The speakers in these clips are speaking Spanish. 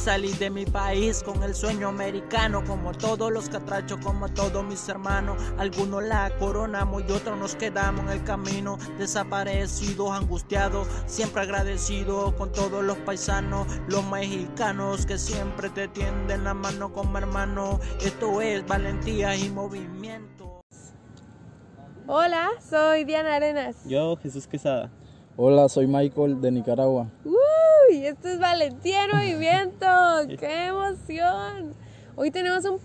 Salí de mi país con el sueño americano, como todos los catrachos, como todos mis hermanos. Algunos la coronamos y otros nos quedamos en el camino, desaparecidos, angustiados, siempre agradecidos con todos los paisanos, los mexicanos que siempre te tienden la mano como hermano. Esto es valentía y movimiento. Hola, soy Diana Arenas. Yo, Jesús Quesada. Hola, soy Michael de Nicaragua. Uy, esto es Valentía en Movimiento. ¡Qué emoción! Hoy tenemos un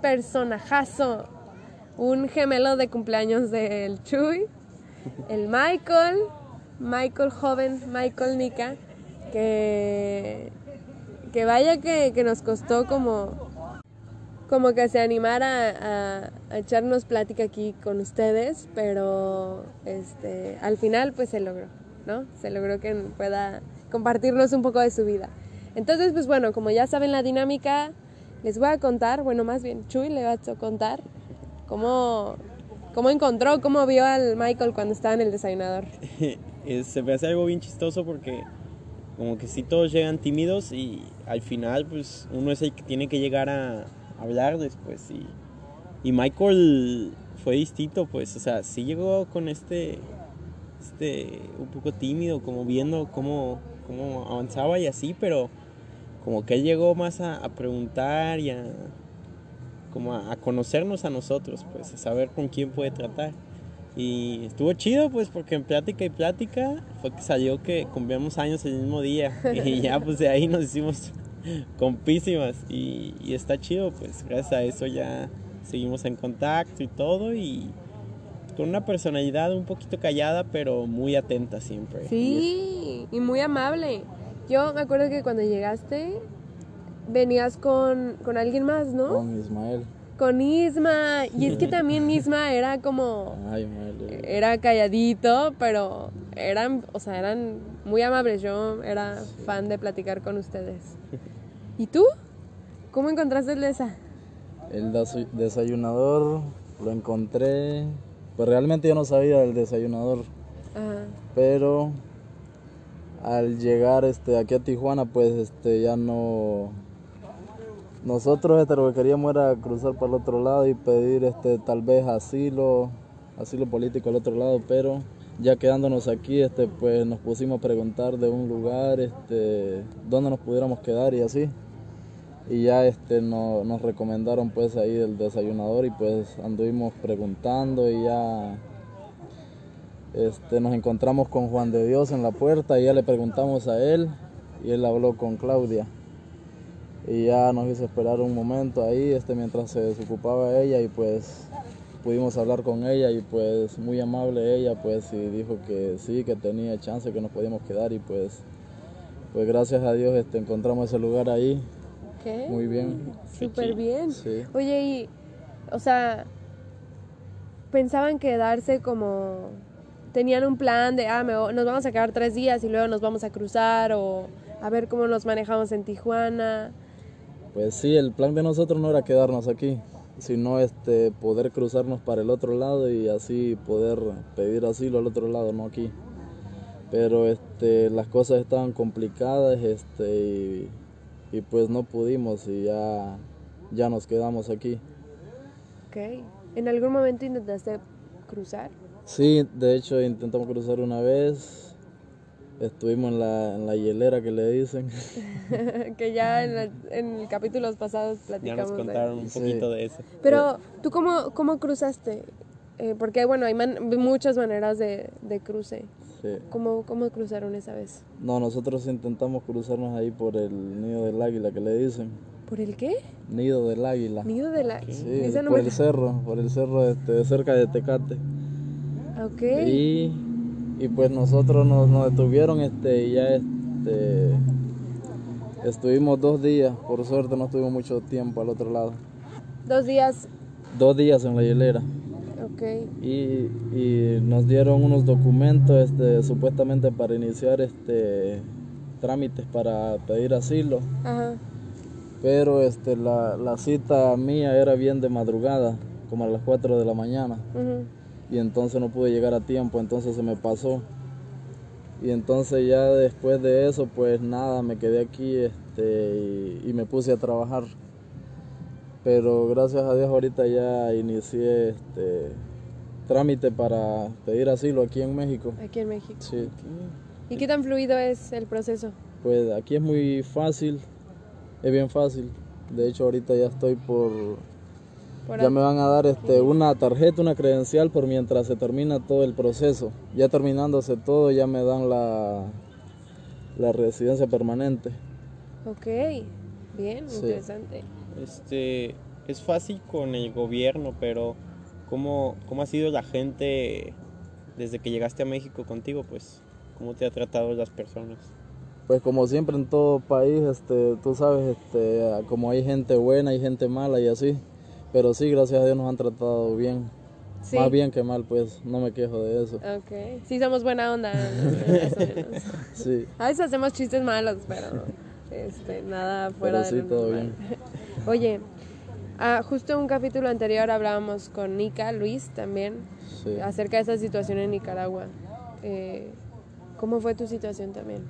personajazo, un gemelo de cumpleaños del Chuy, el Michael, Michael joven, Michael Nika, que, que vaya que, que nos costó como como que se animara a, echarnos plática aquí con ustedes, pero este, al final pues se logró, ¿no? Se logró que pueda compartirnos un poco de su vida. Entonces, pues bueno, como ya saben la dinámica, les voy a contar, bueno, más bien Chuy le va a contar cómo, cómo encontró, cómo vio al Michael cuando estaba en el desayunador. se me hace algo bien chistoso porque como que sí todos llegan tímidos y al final pues uno es el que tiene que llegar a, hablar después. Y, y Michael fue distinto, pues, o sea, sí llegó con este, este, un poco tímido, como viendo cómo, cómo avanzaba y así, pero como que él llegó más a, preguntar y a, como a, conocernos a nosotros, pues, a saber con quién puede tratar. Y estuvo chido, pues, porque en plática y plática fue que salió que cumplíamos años el mismo día. Y ya, pues, de ahí nos hicimos compísimas y, y, está chido, pues gracias a eso ya seguimos en contacto y todo y con una personalidad un poquito callada pero muy atenta siempre. Sí, y muy amable. Yo me acuerdo que cuando llegaste venías con, con alguien más, ¿no? Con Ismael. Con Isma. Y es que también Isma era como... Ay, Era calladito, pero eran, o sea, eran muy amables. Yo era fan de platicar con ustedes. ¿Y tú? ¿Cómo encontraste el esa? El desayunador lo encontré, pues realmente yo no sabía del desayunador. Pero al llegar este aquí a Tijuana, pues este ya no nosotros este, lo que queríamos era cruzar para el otro lado y pedir este tal vez asilo, asilo político al otro lado, pero ya quedándonos aquí, este, pues nos pusimos a preguntar de un lugar, este, dónde nos pudiéramos quedar y así y ya este nos recomendaron pues ahí el desayunador y pues anduvimos preguntando y ya este, nos encontramos con Juan de Dios en la puerta y ya le preguntamos a él y él habló con Claudia. Y ya nos hizo esperar un momento ahí este mientras se desocupaba ella y pues pudimos hablar con ella y pues muy amable ella pues y dijo que sí que tenía chance que nos podíamos quedar y pues pues gracias a Dios este encontramos ese lugar ahí muy bien. Súper bien. Oye, y, o sea, pensaban quedarse como, tenían un plan de, ah, nos vamos a quedar tres días y luego nos vamos a cruzar o a ver cómo nos manejamos en Tijuana. Pues sí, el plan de nosotros no era quedarnos aquí, sino este, poder cruzarnos para el otro lado y así poder pedir asilo al otro lado, no aquí. Pero este, las cosas estaban complicadas este, y y pues no pudimos y ya, ya nos quedamos aquí. Ok. ¿En algún momento intentaste cruzar? Sí, de hecho intentamos cruzar una vez. Estuvimos en la, en la hielera que le dicen. que ya en, en, capítulos pasados platicamos. Ya nos contaron un poquito de eso. Pero, ¿tú cómo, cómo cruzaste? Eh, porque, bueno, hay muchas maneras de, de cruce. ¿Cómo, ¿Cómo cruzaron esa vez? No, nosotros intentamos cruzarnos ahí por el nido del águila que le dicen. ¿Por el qué? Nido del águila. Nido del águila. Sí, por el cerro, por el cerro este, cerca de Tecate. Ok. Y, y pues nosotros nos, nos, detuvieron este, y ya este, estuvimos dos días, por suerte no estuvimos mucho tiempo al otro lado. ¿Dos días? Dos días en la hielera. Y, y, nos dieron unos documentos este, supuestamente para iniciar este, trámites para pedir asilo. Pero este, la, la, cita mía era bien de madrugada, como a las 4 de la mañana. Y entonces no pude llegar a tiempo, entonces se me pasó. Y entonces ya después de eso, pues nada, me quedé aquí este, y, me puse a trabajar. Pero gracias a Dios ahorita ya inicié este, trámite para pedir asilo aquí en México. Aquí en México. Sí. ¿Y qué tan fluido es el proceso? Pues aquí es muy fácil, es bien fácil. De hecho ahorita ya estoy por ya me van a dar este, una tarjeta, una credencial por mientras se termina todo el proceso. Ya terminándose todo, ya me dan la, la residencia permanente. Ok, bien, interesante. Este, es fácil con el gobierno, pero ¿cómo, ¿cómo ha sido la gente desde que llegaste a México contigo? Pues, ¿cómo te ha tratado las personas? Pues como siempre en todo país, este, tú sabes, este, como hay gente buena, hay gente mala y así. Pero sí, gracias a Dios nos han tratado bien. Más bien que mal, pues no me quejo de eso. Ok. Sí, somos buena onda. sí. A veces hacemos chistes malos, pero este, nada fuera pero sí, todo bien. Oye, ah, justo en un capítulo anterior hablábamos con Nika, Luis también, acerca de esa situación en Nicaragua. Eh, ¿Cómo fue tu situación también?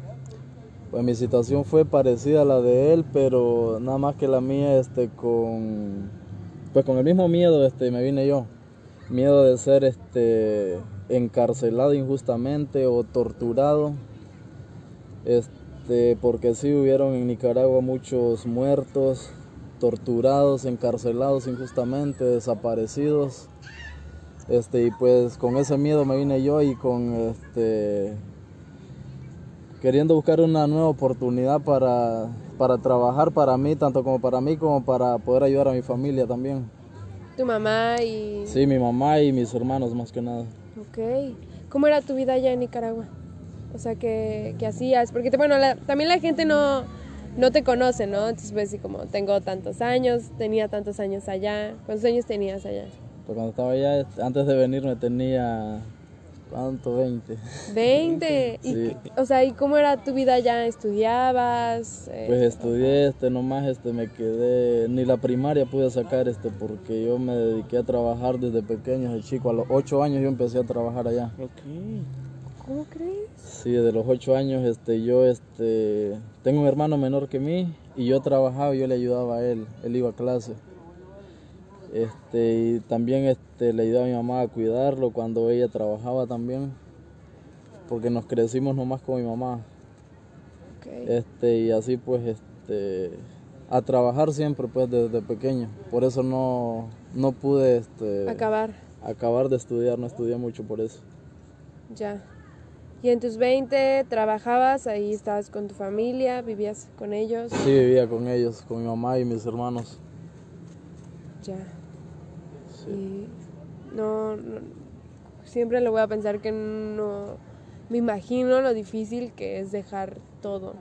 Pues mi situación fue parecida a la de él, pero nada más que la mía este, con pues con el mismo miedo este, me vine yo. Miedo de ser este, encarcelado injustamente o torturado. Este, porque sí hubieron en Nicaragua muchos muertos, torturados, encarcelados injustamente, desaparecidos. Este, y pues con ese miedo me vine yo y con este queriendo buscar una nueva oportunidad para para trabajar para mí, tanto como para mí, como para poder ayudar a mi familia también. ¿Tu mamá y...? Sí, mi mamá y mis hermanos más que nada. Ok. ¿Cómo era tu vida allá en Nicaragua? O sea, ¿qué, qué hacías? Porque, bueno, también la gente no, no te conoce, ¿no? Entonces, pues, sí, como tengo tantos años, tenía tantos años allá. ¿Cuántos años tenías allá? Pues cuando estaba allá, antes de venirme tenía ¿Cuánto? 20. 20. ¿Y, O sea, ¿y cómo era tu vida allá? ¿Estudiabas? Eh, pues estudié, este, nomás este, me quedé, ni la primaria pude sacar este, porque yo me dediqué a trabajar desde pequeño, de chico, a los 8 años yo empecé a trabajar allá. ¿Cómo crees? Sí, desde los 8 años este, yo este, tengo un hermano menor que mí y yo trabajaba y yo le ayudaba a él, él iba a clase. Este, y también este, le ayudaba a mi mamá a cuidarlo cuando ella trabajaba también, porque nos crecimos nomás con mi mamá. Este, y así pues este, a trabajar siempre pues desde pequeño. Por eso no, no pude este, acabar. acabar de estudiar, no estudié mucho por eso. Ya. ¿Y en tus 20 trabajabas, ahí estabas con tu familia, vivías con ellos? Sí, vivía con ellos, con mi mamá y mis hermanos. Ya. Y no, siempre le voy a pensar que no me imagino lo difícil que es dejar todo.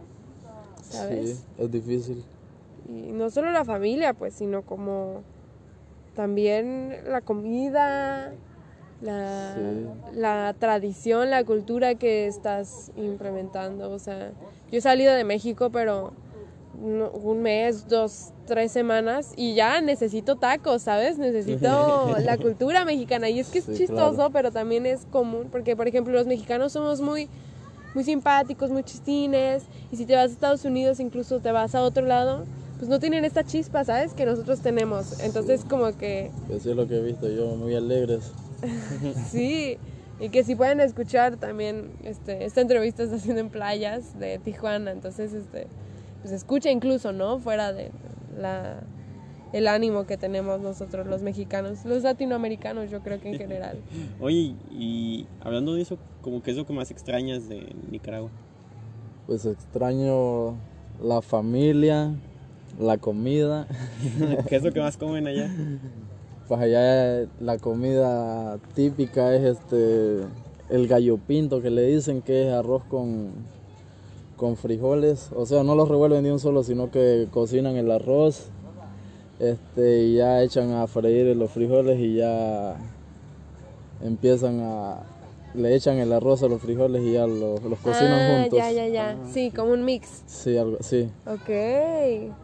¿Sabes? Sí, es difícil. Y no solo la familia, pues, sino como también la comida, la, la tradición, la cultura que estás implementando. O sea, yo he salido de México, pero un mes, dos, tres semanas y ya necesito tacos, ¿sabes? Necesito la cultura mexicana y es que es chistoso, pero también es común, porque por ejemplo los mexicanos somos muy muy simpáticos, muy chistines y si te vas a Estados Unidos, incluso te vas a otro lado, pues no tienen esta chispa, ¿sabes? Que nosotros tenemos. Entonces como que Eso es lo que he visto yo, muy alegres. sí. Y que si pueden escuchar también este, esta entrevista está haciendo en playas de Tijuana, entonces este pues escucha incluso, ¿no? Fuera de la, el ánimo que tenemos nosotros los mexicanos, los latinoamericanos yo creo que en general. Oye, y hablando de eso, ¿cómo que es lo que más extrañas de Nicaragua? Pues extraño la familia, la comida. ¿Qué es lo que más comen allá? Pues allá la comida típica es este el gallo pinto que le dicen que es arroz con con frijoles, o sea, no los revuelven de un solo, sino que cocinan el arroz, este, y ya echan a freír los frijoles y ya empiezan a, le echan el arroz a los frijoles y ya los, cocinan ah, juntos. Ya, ya, ya, sí, como un mix. Sí, algo, sí. Ok.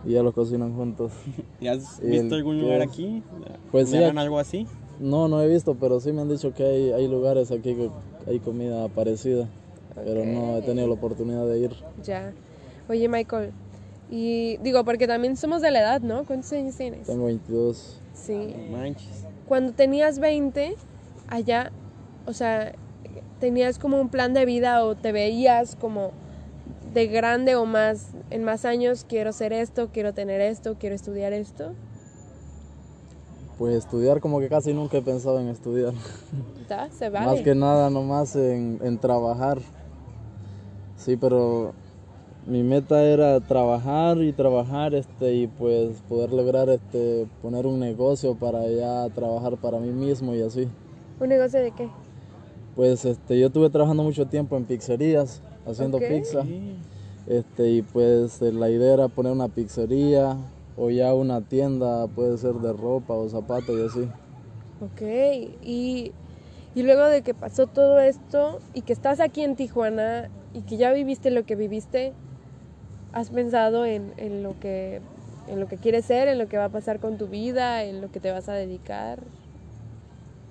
Y ya los cocinan juntos. ¿Y has visto algún lugar aquí? Pues sí. algo así? No, no he visto, pero sí me han dicho que hay, hay lugares aquí que hay comida parecida pero no he tenido la oportunidad de ir. Ya. Oye, Michael, Y digo, porque también somos de la edad, ¿no? ¿Cuántos años tienes? Tengo 22. Sí. Manches. Cuando tenías 20, allá, o sea, tenías como un plan de vida o te veías como de grande o más, en más años, quiero ser esto, quiero tener esto, quiero estudiar esto. Pues estudiar como que casi nunca he pensado en estudiar. ¿Está? Se vale. Más que nada nomás en, en trabajar. Sí, pero mi meta era trabajar y trabajar este y pues poder lograr este poner un negocio para ya trabajar para mí mismo y así. ¿Un negocio de qué? Pues este yo estuve trabajando mucho tiempo en pizzerías haciendo pizza. Este y pues eh, la idea era poner una pizzería o ya una tienda, puede ser de ropa o zapatos y así. Ok, y, y luego de que pasó todo esto y que estás aquí en Tijuana y que ya viviste lo que viviste, ¿has pensado en, en lo que en lo que quieres ser, en lo que va a pasar con tu vida, en lo que te vas a dedicar?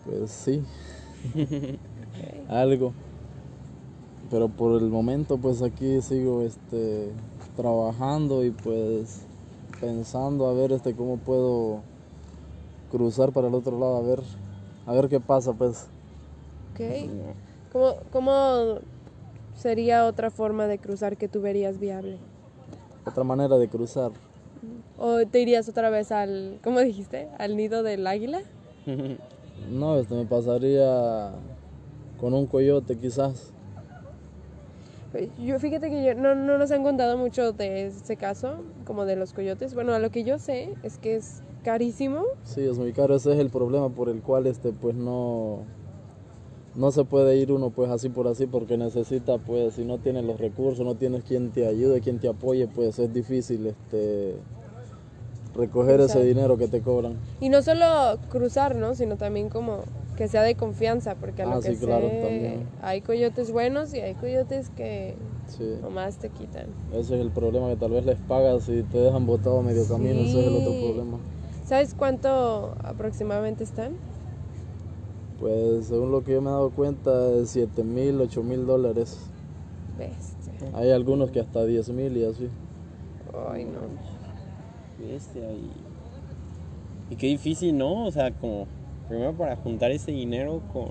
Pues sí. Algo. Pero por el momento pues aquí sigo este trabajando y pues pensando a ver este cómo puedo cruzar para el otro lado a ver a ver qué pasa pues. Ok, ¿Cómo, ¿cómo sería otra forma de cruzar que tú verías viable? Otra manera de cruzar. ¿O te irías otra vez al, ¿cómo dijiste? ¿Al nido del águila? No, este me pasaría con un coyote quizás. Yo fíjate que yo, no, no nos han contado mucho de ese caso, como de los coyotes. Bueno, a lo que yo sé es que es carísimo. Sí, es muy caro, ese es el problema por el cual este pues no no se puede ir uno pues así por así porque necesita pues si no tienes los recursos, no tienes quien te ayude, quien te apoye, pues es difícil este recoger ese dinero que te cobran. Y no solo cruzar, ¿no? Sino también como que sea de confianza, porque a lo Ah, que sí, sé, también. hay coyotes buenos y hay coyotes que Sí. nomás te quitan. Ese es el problema que tal vez les pagas y te dejan botado a medio camino, ese es el otro problema. ¿Sabes cuánto aproximadamente están? Pues según lo que yo me he dado cuenta, es 7 mil, 8 mil dólares. Bestia. Hay algunos que hasta 10 mil y así. Ay, no. Bestia, y, y qué difícil, ¿no? O sea, como primero para juntar ese dinero con,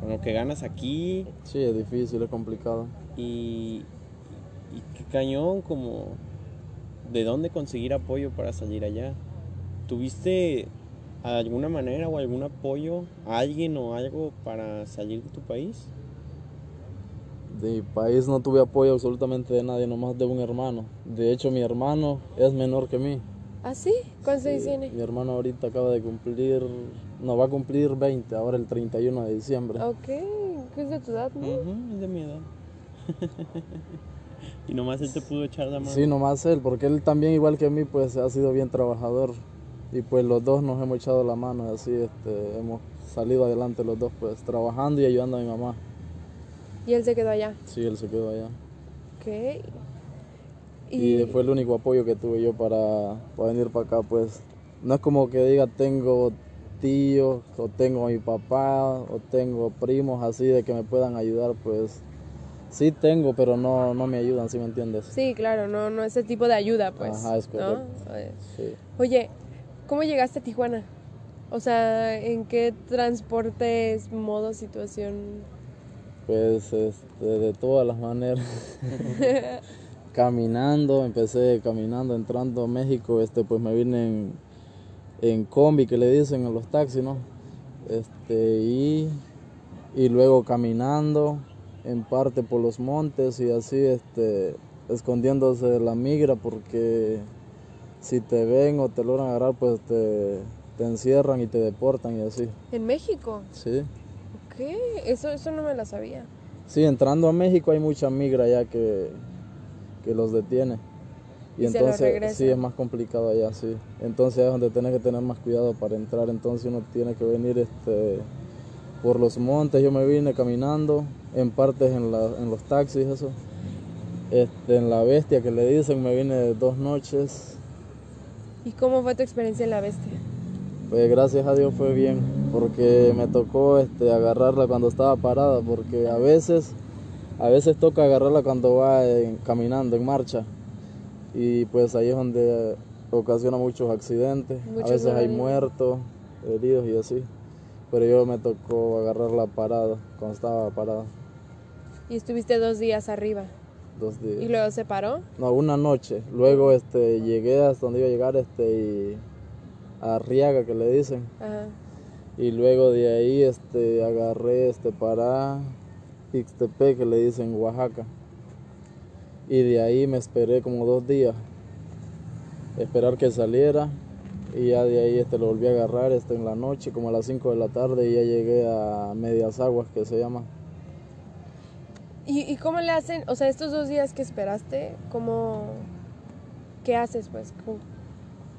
con lo que ganas aquí Sí, es difícil, es complicado. y, y qué cañón, como de dónde conseguir apoyo para salir allá. ¿Tuviste alguna manera o algún apoyo, alguien o algo para salir de tu país? De mi país no tuve apoyo absolutamente de nadie, nomás de un hermano. De hecho, mi hermano es menor que mí. ¿Ah, sí? ¿Cuántos años Sí, tiene? Mi hermano ahorita acaba de cumplir, no, va a cumplir 20, ahora el 31 de diciembre. Ok, ¿qué es de tu edad, no? Ujú, es de mi edad. y nomás él te pudo echar la mano. Sí, nomás él, porque él también, igual que mí, pues ha sido bien trabajador. Y pues los dos nos hemos echado la mano, y así este, hemos salido adelante los dos, pues trabajando y ayudando a mi mamá. Y él se quedó allá. Sí, él se quedó allá. Ok. Y, fue el único apoyo que tuve yo para, para venir para acá, pues. No es como que diga tengo tíos, o tengo a mi papá, o tengo primos así de que me puedan ayudar, pues. Sí tengo, pero no, no me ayudan, ¿sí me entiendes? Sí, claro, no, no ese tipo de ayuda, pues. Ajá, es ¿no? correcto. Sí. Oye, ¿cómo llegaste a Tijuana? O sea, ¿en qué transportes, modo, situación? Pues este, de todas las maneras. caminando, empecé caminando, entrando a México, este, pues me vine en, en combi, que le dicen a los taxis, ¿no? Este, y, y luego caminando, en parte por los montes y así, este, escondiéndose de la migra, porque si te ven o te logran agarrar, pues te, te encierran y te deportan y así, ¿En México? ¿sí? ¿Qué? Eso, eso no me lo sabía. Sí, entrando a México hay mucha migra ya que, que los detiene. Y, Y entonces sí es más complicado allá, sí. Entonces es donde tienes que tener más cuidado para entrar. Entonces uno tiene que venir este por los montes. Yo me vine caminando, en partes en, la- en los taxis, eso. Este, en la bestia que le dicen, me vine dos noches. ¿Y cómo fue tu experiencia en la bestia? Pues gracias a Dios fue bien, porque me tocó este, agarrarla cuando estaba parada, porque a veces, a veces toca agarrarla cuando va en- caminando en marcha. Y pues ahí es donde ocasiona muchos accidentes. a veces hay muertos, heridos y así. Pero yo me tocó agarrar la parada, cuando estaba parada. ¿Y estuviste dos días arriba? Dos días. ¿Y luego se paró? No, una noche. Luego este, llegué hasta donde iba a llegar este, y a Riaga, que le dicen. Ajá. Y luego de ahí este, agarré este, para Ixtepec, que le dicen Oaxaca. Y de ahí me esperé como dos días. Esperar que saliera y ya de ahí este, lo volví a agarrar este, en la noche, como a las 5 de la tarde, y ya llegué a Medias Aguas, que se llama. ¿Y, ¿Y, cómo le hacen? O sea, estos dos días que esperaste, ¿cómo... ¿Qué haces, pues?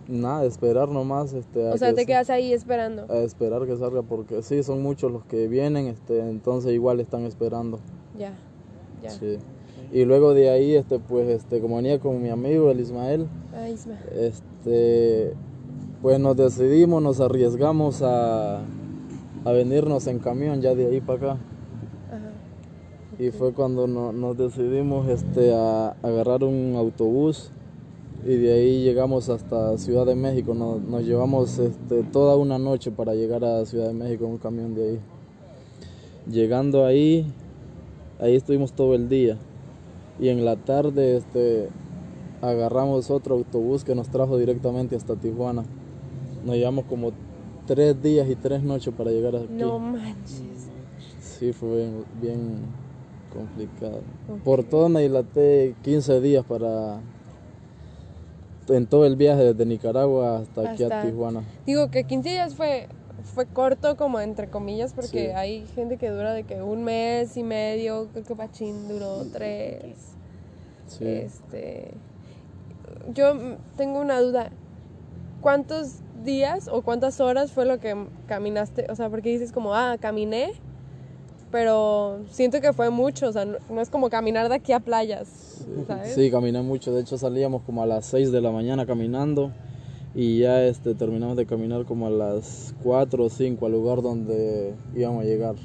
Nada, esperar nomás. Este, o sea, te quedas ahí esperando. A esperar que salga, porque sí, son muchos los que vienen, este, entonces igual están esperando. Ya, ya. Sí. Y luego de ahí, este, pues, este, como venía con mi amigo, el Ismael, ah, Ismael. este pues nos decidimos, nos arriesgamos a, a venirnos en camión ya de ahí para acá. Y fue cuando nos decidimos este, a, agarrar un autobús y de ahí llegamos hasta Ciudad de México. Nos, nos, llevamos este, toda una noche para llegar a Ciudad de México en un camión de ahí. Llegando ahí, ahí estuvimos todo el día. Y en la tarde este, agarramos otro autobús que nos trajo directamente hasta Tijuana. Nos llevamos como tres días y tres noches para llegar aquí. No manches. Sí, fue bien, complicado. Por todo me dilaté 15 días para en todo el viaje desde Nicaragua hasta, aquí a Tijuana. Digo que 15 días fue fue corto como entre comillas porque hay gente que dura de que un mes y medio, creo que Pachín duró tres. Sí. Este yo tengo una duda. ¿Cuántos días o cuántas horas fue lo que caminaste? O sea, porque dices como, ah, caminé, pero siento que fue mucho, o sea, no, es como caminar de aquí a playas, ¿sabes? Sí, caminé mucho, de hecho salíamos como a las 6 de la mañana caminando y ya este, terminamos de caminar como a las 4 o 5 al lugar donde íbamos a llegar.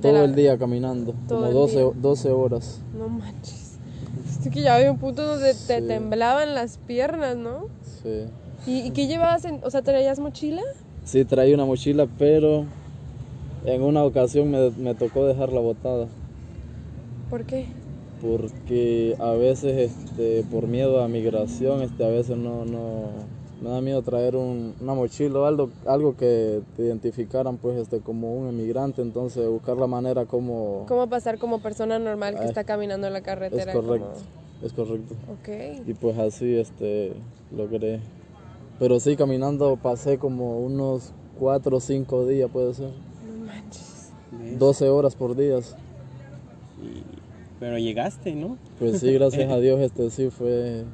Todo el día caminando, como 12, 12 horas. No manches. Es que ya había un punto donde te temblaban las piernas, ¿no? Sí. ¿Y, qué llevabas? En, o sea, ¿traías mochila? Sí, traía una mochila, pero en una ocasión me, me tocó dejarla botada. ¿Por qué? Porque a veces, este, por miedo a migración, este, a veces no, no, me da miedo traer un, una mochila o algo, algo que te identificaran pues este como un emigrante, entonces buscar la manera como... ¿Cómo pasar como persona normal que está caminando en la carretera? Es correcto, es correcto. Ok. Y pues así este, logré pero sí, caminando pasé como unos 4 o 5 días, puede ser. No manches. 12 horas por día. Pero llegaste, ¿no? Pues sí, gracias a Dios, este sí fue...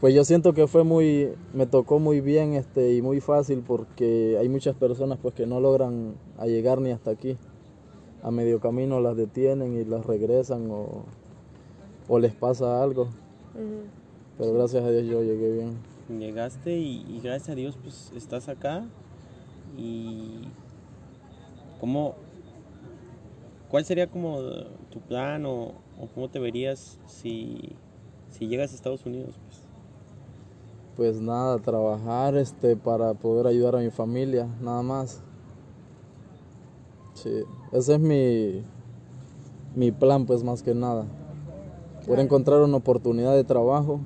Pues yo siento que fue muy, me tocó muy bien este y muy fácil porque hay muchas personas pues que no logran a llegar ni hasta aquí. A medio camino las detienen y las regresan o, o les pasa algo. Pero gracias a Dios yo llegué bien llegaste y, gracias a Dios pues estás acá y cómo cuál sería como tu plan o, cómo te verías si, si, llegas a Estados Unidos pues pues nada trabajar este para poder ayudar a mi familia nada más. Sí ese es mi mi plan pues más que nada. Poder encontrar una oportunidad de trabajo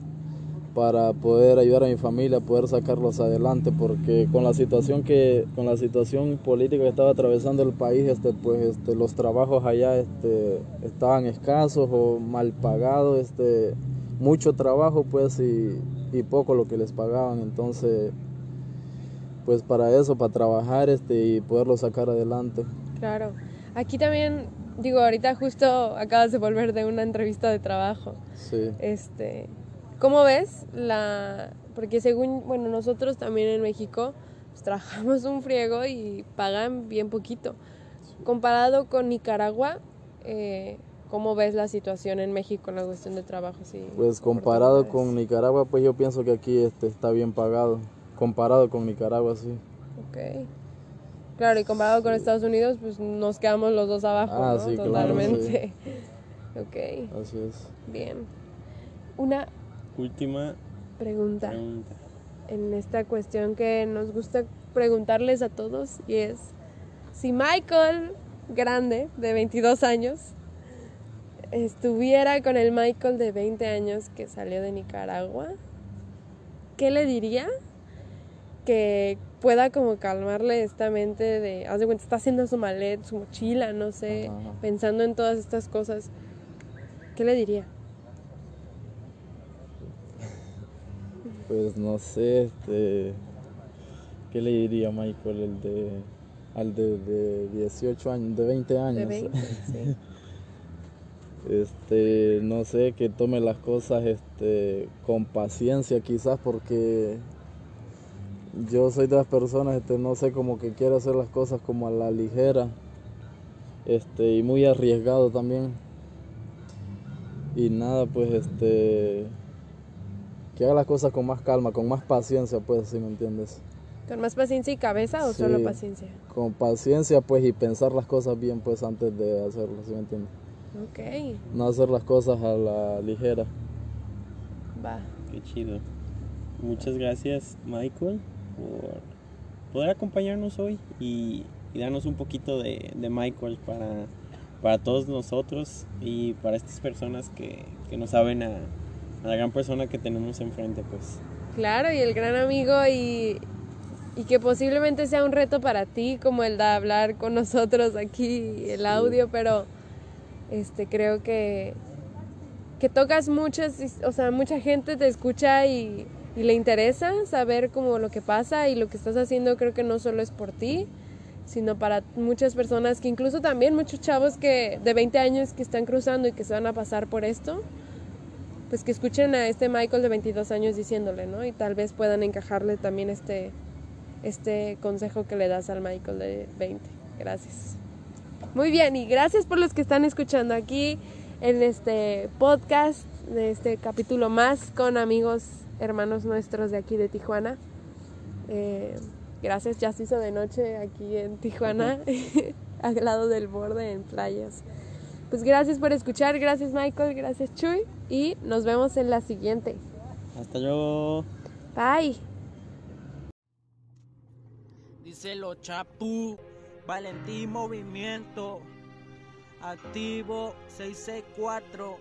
para poder ayudar a mi familia, poder sacarlos adelante, porque con la situación que, con la situación política que estaba atravesando el país, este, pues este, los trabajos allá este, estaban escasos o mal pagados, este, mucho trabajo pues y, y poco lo que les pagaban, entonces pues para eso, para trabajar este, y poderlo sacar adelante. Claro, aquí también digo, ahorita justo acabas de volver de una entrevista de trabajo. Sí. Este, ¿Cómo ves la...? Porque según, bueno, nosotros también en México pues, trabajamos un friego y pagan bien poquito. Comparado con Nicaragua, eh, ¿cómo ves la situación en México en la cuestión de trabajo? pues comparado con Nicaragua, pues yo pienso que aquí este, está bien pagado. Comparado con Nicaragua, sí. Ok. Claro, y comparado con Estados Unidos, pues nos quedamos los dos abajo, ah, ¿no? Sí, Totalmente. Claro, ok. Así es. Bien. Una última pregunta. En esta cuestión que nos gusta preguntarles a todos y es si Michael grande de 22 años estuviera con el Michael de 20 años que salió de Nicaragua, ¿qué le diría? Que pueda como calmarle esta mente de, haz de cuenta, está haciendo su maleta, su mochila, no sé, pensando en todas estas cosas. ¿Qué le diría? Pues no sé, este, ¿qué le diría Michael el de, al de, 18 años, de 20 años? De 20, sí. este, no sé, que tome las cosas este, con paciencia quizás porque yo soy de las personas, este, no sé, como que quiero hacer las cosas como a la ligera este, y muy arriesgado también. Y nada, pues este, que haga las cosas con más calma, con más paciencia, pues, si me entiendes. ¿Con más paciencia y cabeza o solo paciencia? Con paciencia, pues, y pensar las cosas bien, pues, antes de hacerlo, ¿sí me entiendes? Ok. No hacer las cosas a la ligera. Va. Qué chido. Muchas gracias, Michael, por poder acompañarnos hoy y, darnos un poquito de, Michael para, para todos nosotros y para estas personas que, no saben a, la gran persona que tenemos enfrente, pues. Claro, y el gran amigo y, y que posiblemente sea un reto para ti como el de hablar con nosotros aquí, el audio, pero este, creo que, que tocas muchas, o sea, mucha gente te escucha y, le interesa saber como lo que pasa y lo que estás haciendo creo que no solo es por ti, sino para muchas personas que incluso también muchos chavos que de 20 años que están cruzando y que se van a pasar por esto, pues que escuchen a este Michael de 22 años diciéndole, ¿no? Y tal vez puedan encajarle también este, este consejo que le das al Michael de 20. Gracias. Muy bien, y gracias por los que están escuchando aquí en este podcast, de este capítulo más con amigos, hermanos nuestros de aquí de Tijuana. Eh, gracias, ya se hizo de noche aquí en Tijuana, al lado del borde en playas. Pues gracias por escuchar, gracias Michael, gracias Chuy y nos vemos en la siguiente. Hasta luego. Bye. Díselo, Chapu. Valentín Movimiento. Activo 664.